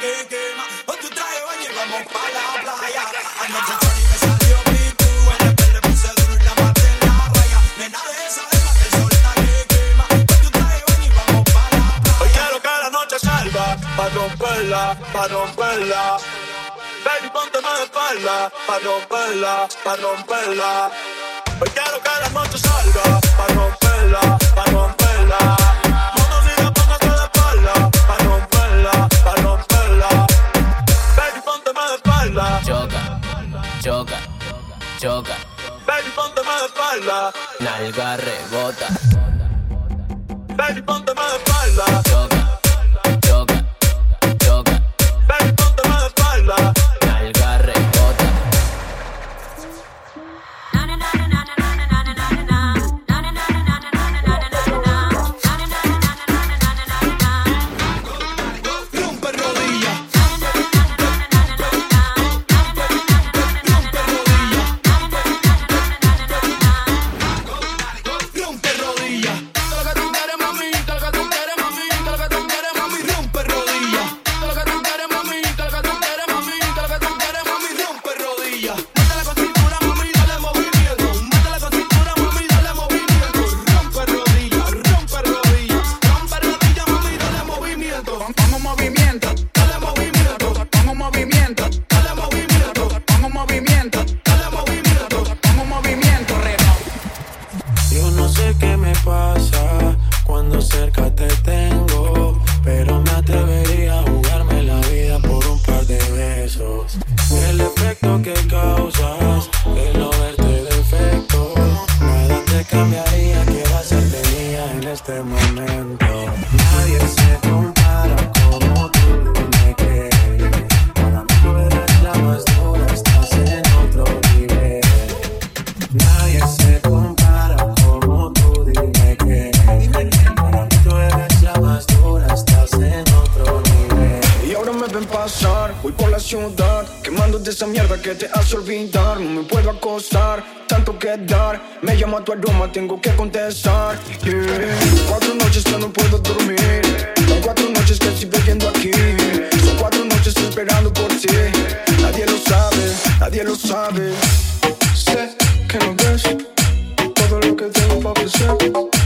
Que el quema. Con tu traje baño vamos pa' la playa. Anoche Shorty me salió picu, el me le puse duro y la maté en la raya. Nena de esa dema que el sol está que quema. Con tu traje baño y vamos pa' la playa. Hoy quiero que la noche salga, pa' romperla, pa' romperla. Baby, ponte más de espalda, pa' romperla, pa' romperla. Hoy quiero que la noche salga, pa' romperla, pa' romperla. Choca. baby, ponte más de espalda, Nalga rebota. baby, ponte más de espalda, choca, movimiento, dale movimiento. Vamos movimiento, reba. Yo no sé qué me pasa cuando cerca voy por la ciudad Quemando de esa mierda que te hace olvidar. No me puedo acostar, tanto que dar. Me llama tu aroma, tengo que contestar. Yeah. Cuatro noches que no puedo dormir. Son cuatro noches que estoy bebiendo aquí. Son cuatro noches esperando por ti. Nadie lo sabe, nadie lo sabe. Sé que no ves Todo lo que tengo para ofrecer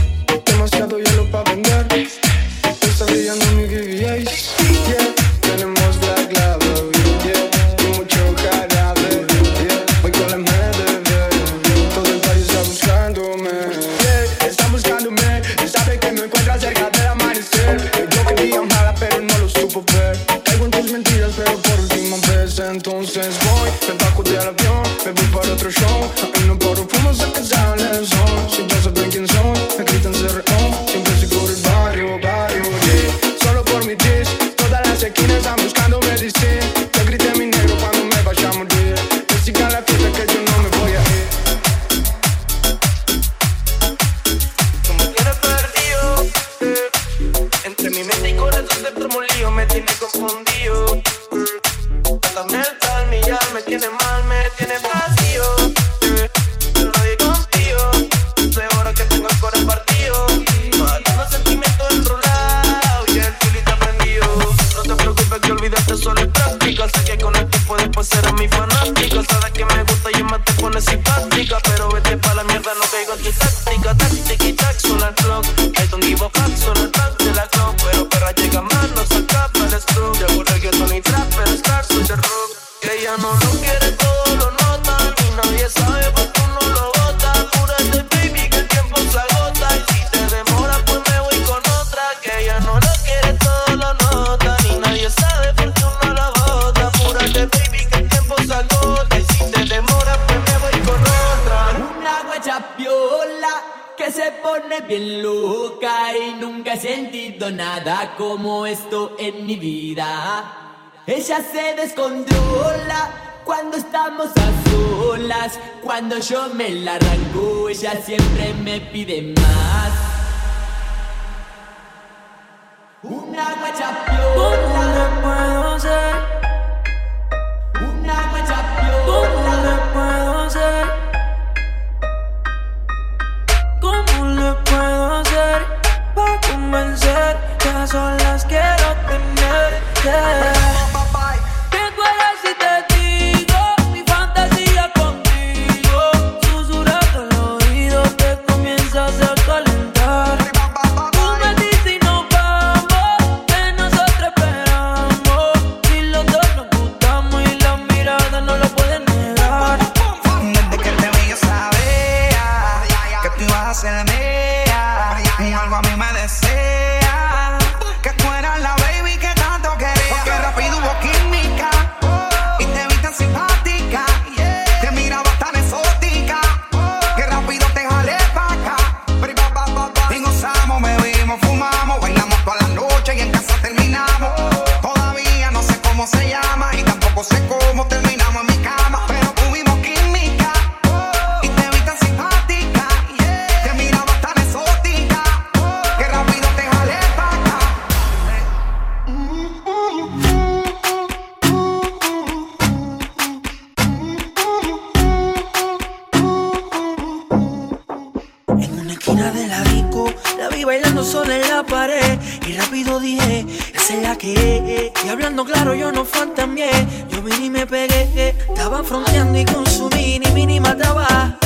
bien loca y nunca he sentido nada como esto en mi vida. Ella se descontrola cuando estamos a solas. Cuando yo me la arranco, ella siempre me pide más. Una guacha sol en la pared y rápido dije, esa es la que. Y hablando claro yo no fantameé, yo vine y me pegué, estaba fronteando y consumí, ni mínima mataba.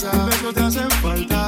casa, besos te hacen falta.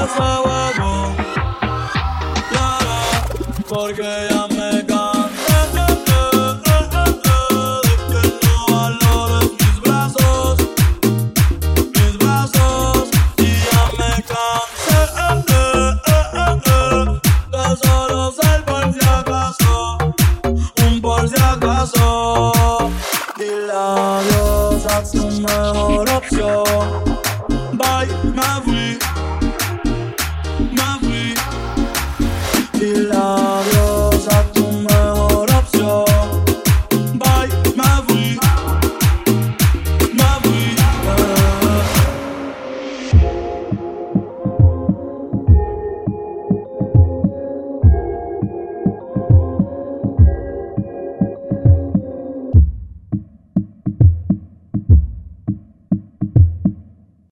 wazawa